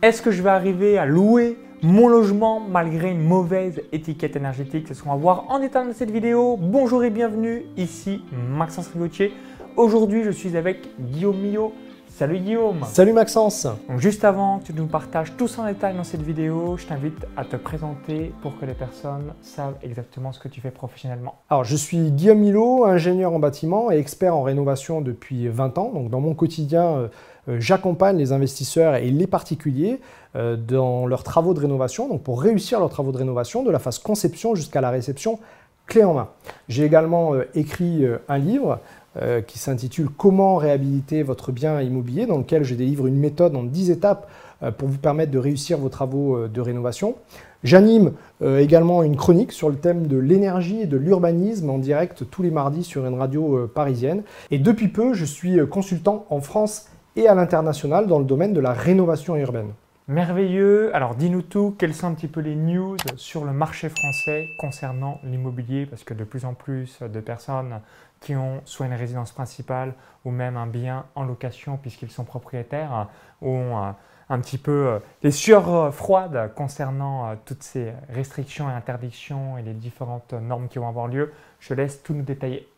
Est-ce que je vais arriver à louer mon logement malgré une mauvaise étiquette énergétique? Ce qu'on va voir en détail dans cette vidéo. Bonjour et bienvenue, ici Maxence Rigotier. Aujourd'hui, je suis avec Guillaume Millot. Salut Guillaume Salut Maxence Donc juste avant que tu nous partages tout en détail dans cette vidéo, je t'invite à te présenter pour que les personnes savent exactement ce que tu fais professionnellement. Alors je suis Guillaume Milo, ingénieur en bâtiment et expert en rénovation depuis 20 ans. Donc dans mon quotidien, euh, euh, j'accompagne les investisseurs et les particuliers euh, dans leurs travaux de rénovation, donc pour réussir leurs travaux de rénovation de la phase conception jusqu'à la réception clé en main. J'ai également écrit un livre euh, qui s'intitule Comment réhabiliter votre bien immobilier, dans lequel je délivre une méthode en 10 étapes euh, pour vous permettre de réussir vos travaux euh, de rénovation. J'anime également une chronique sur le thème de l'énergie et de l'urbanisme en direct tous les mardis sur une radio parisienne. Et depuis peu, je suis consultant en France et à l'international dans le domaine de la rénovation urbaine. Merveilleux. Alors dis-nous tout, quelles sont un petit peu les news sur le marché français concernant l'immobilier? Parce que de plus en plus de personnes qui ont soit une résidence principale ou même un bien en location puisqu'ils sont propriétaires ont euh, un petit peu euh, les sueurs froides concernant euh, toutes ces restrictions et interdictions et les différentes normes qui vont avoir lieu. Je laisse tout nous détailler.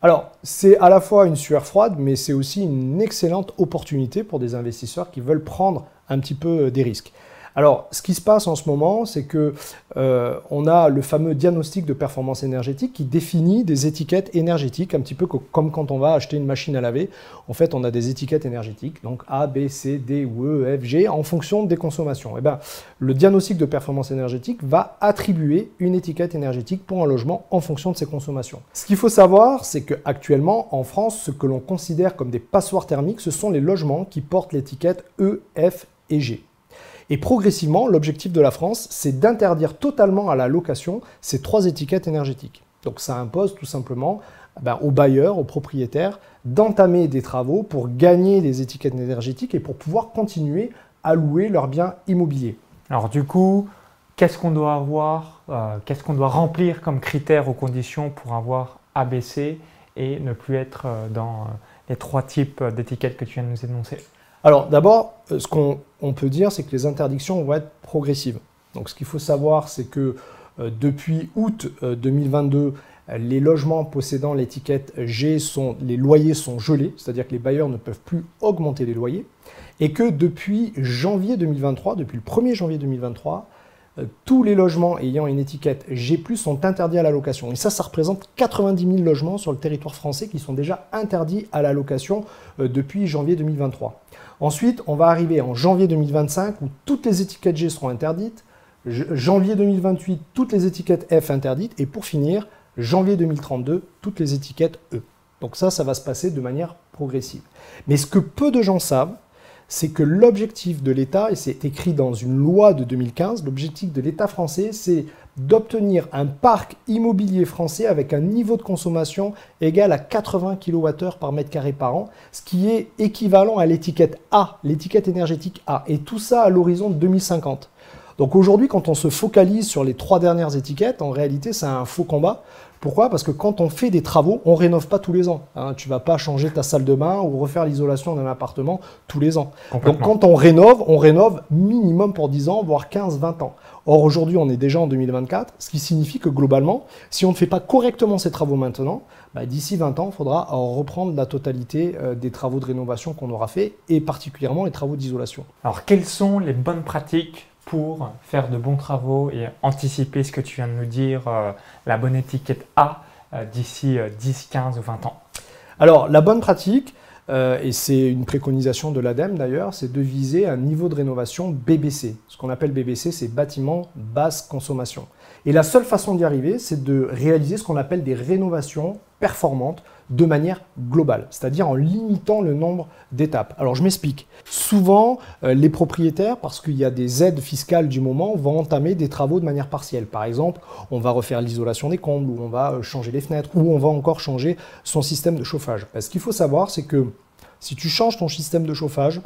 Alors, c'est à la fois une sueur froide, mais c'est aussi une excellente opportunité pour des investisseurs qui veulent prendre un petit peu euh, des risques. Alors, ce qui se passe en ce moment, c'est que euh, on a le fameux diagnostic de performance énergétique qui définit des étiquettes énergétiques, un petit peu comme quand on va acheter une machine à laver. En fait, on a des étiquettes énergétiques, donc A, B, C, D ou E, F, G, en fonction des consommations. Et eh ben, le diagnostic de performance énergétique va attribuer une étiquette énergétique pour un logement en fonction de ses consommations. Ce qu'il faut savoir, c'est qu'actuellement, en France, ce que l'on considère comme des passoires thermiques, ce sont les logements qui portent l'étiquette E, F et G. Et progressivement, l'objectif de la France, c'est d'interdire totalement à la location ces trois étiquettes énergétiques. Donc ça impose tout simplement ben, aux bailleurs, aux propriétaires, d'entamer des travaux pour gagner des étiquettes énergétiques et pour pouvoir continuer à louer leurs biens immobiliers. Alors du coup, qu'est-ce qu'on doit avoir, euh, qu'est-ce qu'on doit remplir comme critères ou conditions pour avoir ABC et ne plus être euh, dans euh, les trois types d'étiquettes que tu viens de nous énoncer? Alors d'abord, euh, ce qu'on peut dire, c'est que les interdictions vont être progressives. Donc ce qu'il faut savoir, c'est que euh, depuis août 2022, euh, les logements possédant l'étiquette G sont, les loyers sont gelés, c'est-à-dire que les bailleurs ne peuvent plus augmenter les loyers, et que depuis janvier 2023, depuis le 1er janvier 2023, tous les logements ayant une étiquette G+, sont interdits à la location. Et ça, ça représente 90 000 logements sur le territoire français qui sont déjà interdits à la location depuis janvier 2023. Ensuite, on va arriver en janvier 2025 où toutes les étiquettes G seront interdites. Janvier 2028, toutes les étiquettes F interdites. Et pour finir, janvier 2032, toutes les étiquettes E. Donc ça, ça va se passer de manière progressive. Mais ce que peu de gens savent, c'est que l'objectif de l'État, et c'est écrit dans une loi de 2015, l'objectif de l'État français, c'est d'obtenir un parc immobilier français avec un niveau de consommation égal à 80 kWh par mètre carré par an, ce qui est équivalent à l'étiquette A, l'étiquette énergétique A, et tout ça à l'horizon de 2050. Donc aujourd'hui, quand on se focalise sur les trois dernières étiquettes, en réalité, c'est un faux combat. Pourquoi? Parce que quand on fait des travaux, on rénove pas tous les ans. Hein. Tu vas pas changer ta salle de bain ou refaire l'isolation d'un appartement tous les ans. Donc quand on rénove, on rénove minimum pour 10 ans, voire 15, 20 ans. Or aujourd'hui, on est déjà en 2024, ce qui signifie que globalement, si on ne fait pas correctement ces travaux maintenant, bah, d'ici 20 ans, il faudra reprendre la totalité euh, des travaux de rénovation qu'on aura fait et particulièrement les travaux d'isolation. Alors quelles sont les bonnes pratiques pour faire de bons travaux et anticiper ce que tu viens de nous dire, euh, la bonne étiquette A euh, d'ici 10, 15 ou 20 ans Alors, la bonne pratique, euh, et c'est une préconisation de l'ADEME d'ailleurs, c'est de viser un niveau de rénovation BBC. Ce qu'on appelle BBC, c'est bâtiment basse consommation. Et la seule façon d'y arriver, c'est de réaliser ce qu'on appelle des rénovations performantes de manière globale, c'est-à-dire en limitant le nombre d'étapes. Alors je m'explique. Souvent, euh, les propriétaires, parce qu'il y a des aides fiscales du moment, vont entamer des travaux de manière partielle. Par exemple, on va refaire l'isolation des combles, ou on va euh, changer les fenêtres, ou on va encore changer son système de chauffage. Ce qu'il faut savoir, c'est que si tu changes ton système de chauffage,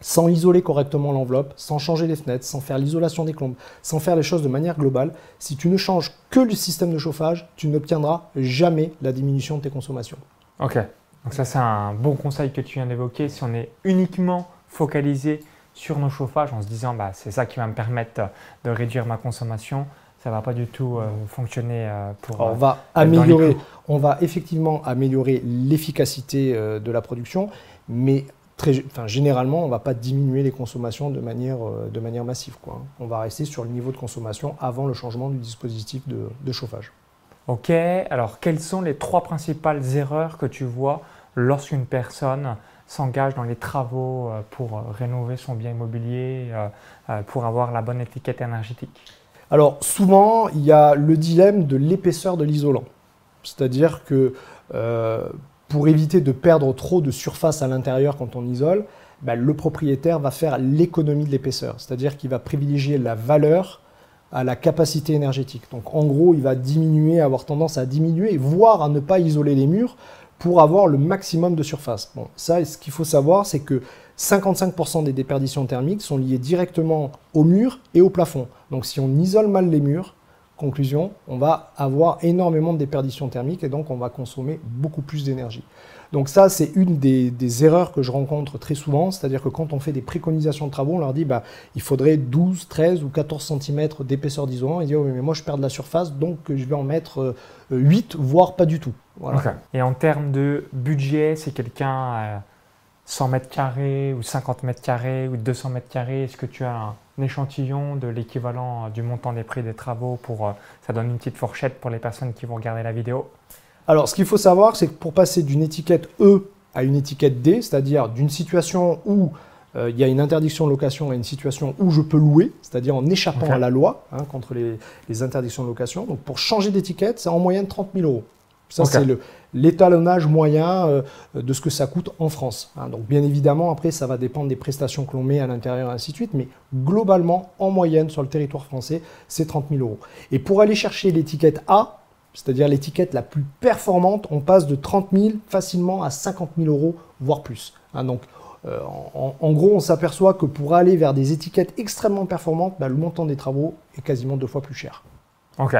sans isoler correctement l'enveloppe, sans changer les fenêtres, sans faire l'isolation des clombes, sans faire les choses de manière globale, si tu ne changes que le système de chauffage, tu n'obtiendras jamais la diminution de tes consommations. Ok, donc ça c'est un bon conseil que tu viens d'évoquer. Si on est uniquement focalisé sur nos chauffages en se disant bah, c'est ça qui va me permettre de réduire ma consommation, ça va pas du tout euh, fonctionner euh, pour. on va améliorer, on va effectivement améliorer l'efficacité de la production, mais très, enfin, généralement, on ne va pas diminuer les consommations de manière, de manière massive. Quoi. On va rester sur le niveau de consommation avant le changement du dispositif de, de chauffage. Ok, alors quelles sont les trois principales erreurs que tu vois lorsqu'une personne s'engage dans les travaux euh, pour euh, rénover son bien immobilier, euh, pour avoir la bonne étiquette énergétique? Alors souvent, il y a le dilemme de l'épaisseur de l'isolant. C'est-à-dire que pour éviter de perdre trop de surface à l'intérieur quand on isole, ben, le propriétaire va faire l'économie de l'épaisseur. C'est-à-dire qu'il va privilégier la valeur à la capacité énergétique. Donc en gros, il va diminuer, avoir tendance à diminuer, voire à ne pas isoler les murs pour avoir le maximum de surface. Bon, ça, ce qu'il faut savoir, c'est que 55% des déperditions thermiques sont liées directement au mur et au plafond. Donc si on isole mal les murs, conclusion, on va avoir énormément de déperditions thermiques et donc on va consommer beaucoup plus d'énergie. Donc ça, c'est une des, erreurs que je rencontre très souvent, c'est-à-dire que quand on fait des préconisations de travaux, on leur dit bah, il faudrait 12, 13 ou 14 cm d'épaisseur d'isolant. Ils disent oh, mais moi je perds de la surface, donc je vais en mettre 8, euh, voire pas du tout. Et en termes de budget, si quelqu'un a 100 mètres carrés ou 50 mètres carrés ou 200 mètres carrés, est-ce que tu as un, échantillon de l'équivalent du montant des prix des travaux pour euh, ça donne une petite fourchette pour les personnes qui vont regarder la vidéo? Alors, ce qu'il faut savoir, c'est que pour passer d'une étiquette E à une étiquette D, c'est-à-dire d'une situation où euh, il y a une interdiction de location à une situation où je peux louer, c'est-à-dire en échappant à la loi hein, contre les, interdictions de location. Donc, pour changer d'étiquette, c'est en moyenne 30 000 euros. Ça, c'est l'étalonnage moyen euh, de ce que ça coûte en France. Hein. Donc, bien évidemment, après, ça va dépendre des prestations que l'on met à l'intérieur et ainsi de suite. Mais globalement, en moyenne, sur le territoire français, c'est 30 000 euros. Et pour aller chercher l'étiquette A, c'est-à-dire l'étiquette la plus performante, on passe de 30 000 facilement à 50 000 euros, voire plus. Hein, donc, euh, en, gros, on s'aperçoit que pour aller vers des étiquettes extrêmement performantes, bah, le montant des travaux est quasiment deux fois plus cher. Ok.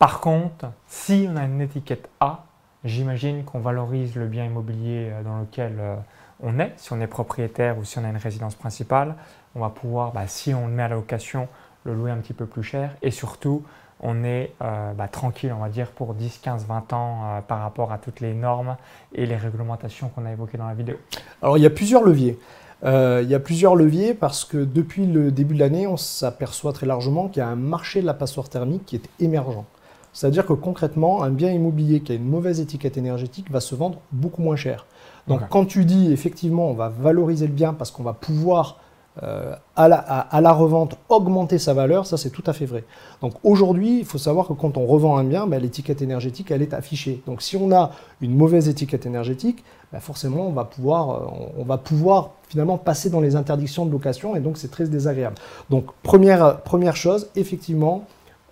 Par contre, si on a une étiquette A, j'imagine qu'on valorise le bien immobilier euh, dans lequel euh, on est, si on est propriétaire ou si on a une résidence principale, on va pouvoir, bah, si on le met à la location, le louer un petit peu plus cher et surtout on est euh, bah, tranquille, on va dire, pour 10, 15, 20 ans par rapport à toutes les normes et les réglementations qu'on a évoquées dans la vidéo Alors, il y a plusieurs leviers. Il y a plusieurs leviers parce que depuis le début de l'année, on s'aperçoit très largement qu'il y a un marché de la passoire thermique qui est émergent. C'est-à-dire que concrètement, un bien immobilier qui a une mauvaise étiquette énergétique va se vendre beaucoup moins cher. Donc quand tu dis effectivement on va valoriser le bien parce qu'on va pouvoir euh, à, la, revente augmenter sa valeur, ça c'est tout à fait vrai. Donc aujourd'hui, il faut savoir que quand on revend un bien, ben, l'étiquette énergétique, elle est affichée. Donc si on a une mauvaise étiquette énergétique, ben, forcément on va, pouvoir, euh, on va pouvoir finalement passer dans les interdictions de location et donc c'est très désagréable. Donc première, première chose, effectivement,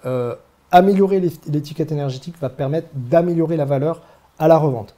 euh, améliorer l'étiquette énergétique va permettre d'améliorer la valeur à la revente.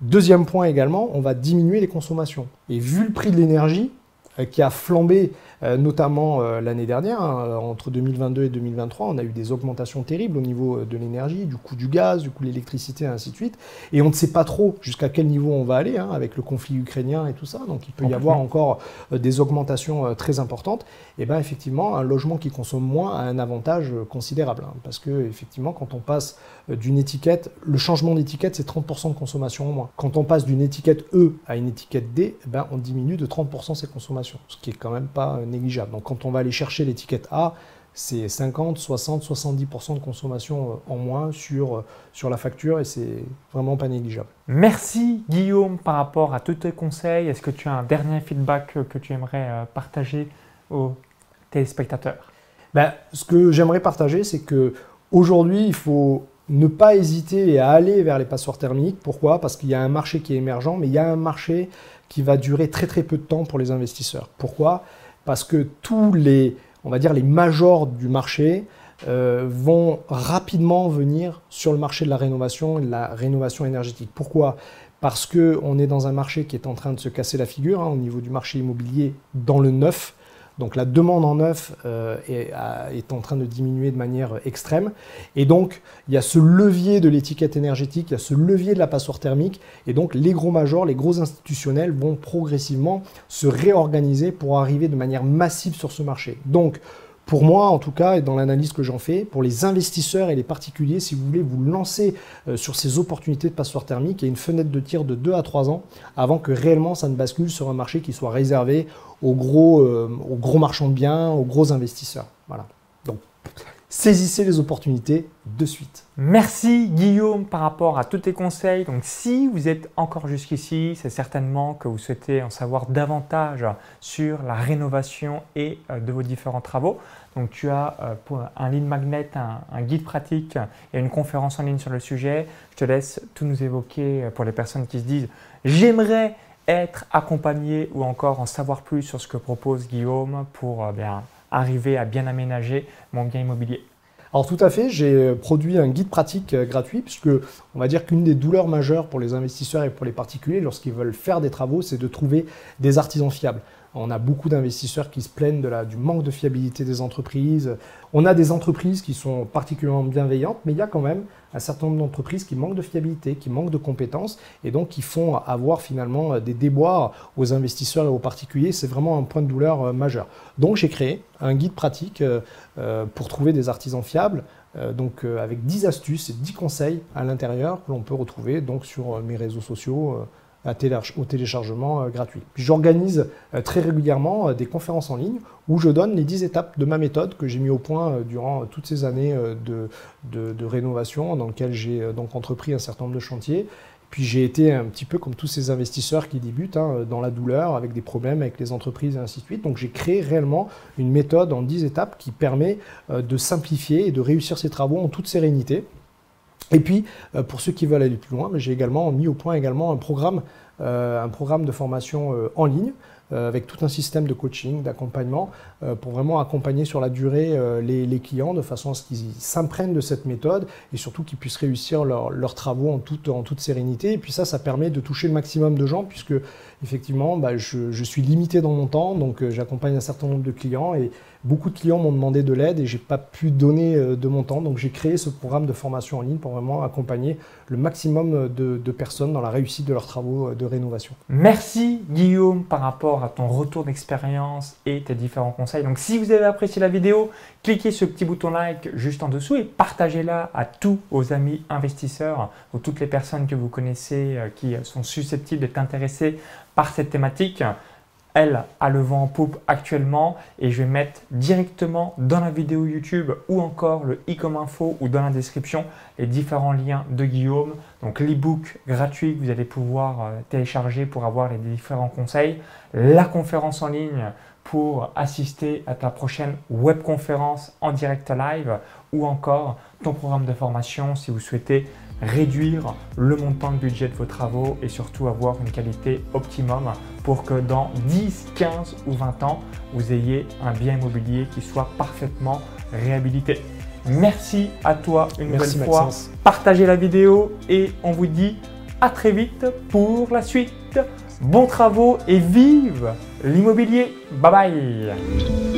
Deuxième point également, on va diminuer les consommations. Et vu le prix de l'énergie, euh, qui a flambé notamment euh, l'année dernière, hein, entre 2022 et 2023, on a eu des augmentations terribles au niveau de l'énergie, du coût du gaz, du coût de l'électricité, et ainsi de suite. Et on ne sait pas trop jusqu'à quel niveau on va aller hein, avec le conflit ukrainien et tout ça. Donc il peut y avoir encore des augmentations très importantes. Et bien effectivement, un logement qui consomme moins a un avantage considérable. Hein, parce que effectivement, quand on passe d'une étiquette, le changement d'étiquette, c'est 30% de consommation en moins. Quand on passe d'une étiquette E à une étiquette D, eh ben, on diminue de 30% ses consommations, ce qui est quand même pas négligeable. Donc quand on va aller chercher l'étiquette A, c'est 50, 60, 70% de consommation euh, en moins sur, euh, sur la facture et c'est vraiment pas négligeable. Merci Guillaume par rapport à tous tes conseils. Est-ce que tu as un dernier feedback que tu aimerais euh, partager aux téléspectateurs? Ben, Ce que j'aimerais partager, c'est que aujourd'hui, il faut ne pas hésiter à aller vers les passoires thermiques. Pourquoi? Parce qu'il y a un marché qui est émergent, mais il y a un marché qui va durer très très peu de temps pour les investisseurs. Pourquoi? Parce que tous les, on va dire, les majors du marché euh, vont rapidement venir sur le marché de la rénovation et de la rénovation énergétique. Pourquoi? Parce qu'on est dans un marché qui est en train de se casser la figure hein, au niveau du marché immobilier dans le neuf. Donc la demande en neuf euh, est, est, en train de diminuer de manière extrême. Et donc il y a ce levier de l'étiquette énergétique, il y a ce levier de la passoire thermique. Et donc les gros majors, les gros institutionnels vont progressivement se réorganiser pour arriver de manière massive sur ce marché. Donc pour moi, en tout cas, et dans l'analyse que j'en fais, pour les investisseurs et les particuliers, si vous voulez vous lancer euh, sur ces opportunités de passoire thermique, il y a une fenêtre de tir de 2 à 3 ans avant que réellement ça ne bascule sur un marché qui soit réservé aux gros, euh, aux gros marchands de biens, aux gros investisseurs. Voilà. Donc, saisissez les opportunités de suite. Merci Guillaume par rapport à tous tes conseils. Donc si vous êtes encore jusqu'ici, c'est certainement que vous souhaitez en savoir davantage sur la rénovation et euh, de vos différents travaux. Donc tu as euh, un lead magnet, un, guide pratique et une conférence en ligne sur le sujet. Je te laisse tout nous évoquer euh, pour les personnes qui se disent j'aimerais être accompagné ou encore en savoir plus sur ce que propose Guillaume pour bien arriver à bien aménager mon bien immobilier alors tout à fait, j'ai produit un guide pratique euh, gratuit puisque on va dire qu'une des douleurs majeures pour les investisseurs et pour les particuliers lorsqu'ils veulent faire des travaux, c'est de trouver des artisans fiables. On a beaucoup d'investisseurs qui se plaignent de la, du manque de fiabilité des entreprises. On a des entreprises qui sont particulièrement bienveillantes, mais il y a quand même un certain nombre d'entreprises qui manquent de fiabilité, qui manquent de compétences et donc qui font avoir finalement des déboires aux investisseurs et aux particuliers. C'est vraiment un point de douleur euh, majeur. Donc j'ai créé un guide pratique euh, euh, pour trouver des artisans fiables. donc avec 10 astuces et 10 conseils à l'intérieur que l'on peut retrouver donc sur mes réseaux sociaux au téléchargement euh, gratuit. J'organise euh, très régulièrement euh, des conférences en ligne où je donne les 10 étapes de ma méthode que j'ai mis au point durant toutes ces années de, rénovation dans lesquelles j'ai donc entrepris un certain nombre de chantiers. Puis j'ai été un petit peu comme tous ces investisseurs qui débutent hein, dans la douleur, avec des problèmes avec les entreprises et ainsi de suite. Donc j'ai créé réellement une méthode en 10 étapes qui permet de simplifier et de réussir ces travaux en toute sérénité. Et puis, euh, pour ceux qui veulent aller plus loin, j'ai également mis au point également un programme, euh, un programme de formation euh, en ligne avec tout un système de coaching, d'accompagnement, pour vraiment accompagner sur la durée les, clients de façon à ce qu'ils s'imprègnent de cette méthode et surtout qu'ils puissent réussir leurs travaux en toute, sérénité. Et puis ça, ça permet de toucher le maximum de gens puisque effectivement, bah, je, je, suis limité dans mon temps, donc j'accompagne un certain nombre de clients et Beaucoup de clients m'ont demandé de l'aide et j'ai pas pu donner euh, de mon temps. Donc j'ai créé ce programme de formation en ligne pour vraiment accompagner le maximum de, personnes dans la réussite de leurs travaux euh, de rénovation. Merci Guillaume par rapport à ton retour d'expérience et tes différents conseils. Donc si vous avez apprécié la vidéo, cliquez sur le petit bouton like juste en dessous et partagez-la à tous vos amis investisseurs ou toutes les personnes que vous connaissez euh, qui sont susceptibles d'être intéressées par cette thématique elle a le vent en poupe actuellement et je vais mettre directement dans la vidéo YouTube ou encore le i comme info ou dans la description les différents liens de Guillaume. Donc l'e-book gratuit que vous allez pouvoir euh, télécharger pour avoir les différents conseils, la conférence en ligne pour assister à ta prochaine webconférence en direct live ou encore ton programme de formation si vous souhaitez réduire le montant de budget de vos travaux et surtout avoir une qualité optimum pour que dans 10, 15 ou 20 ans, vous ayez un bien immobilier qui soit parfaitement réhabilité. Merci à toi une nouvelle fois. Partagez la vidéo et on vous dit à très vite pour la suite. Bons travaux et vive l'immobilier. Bye bye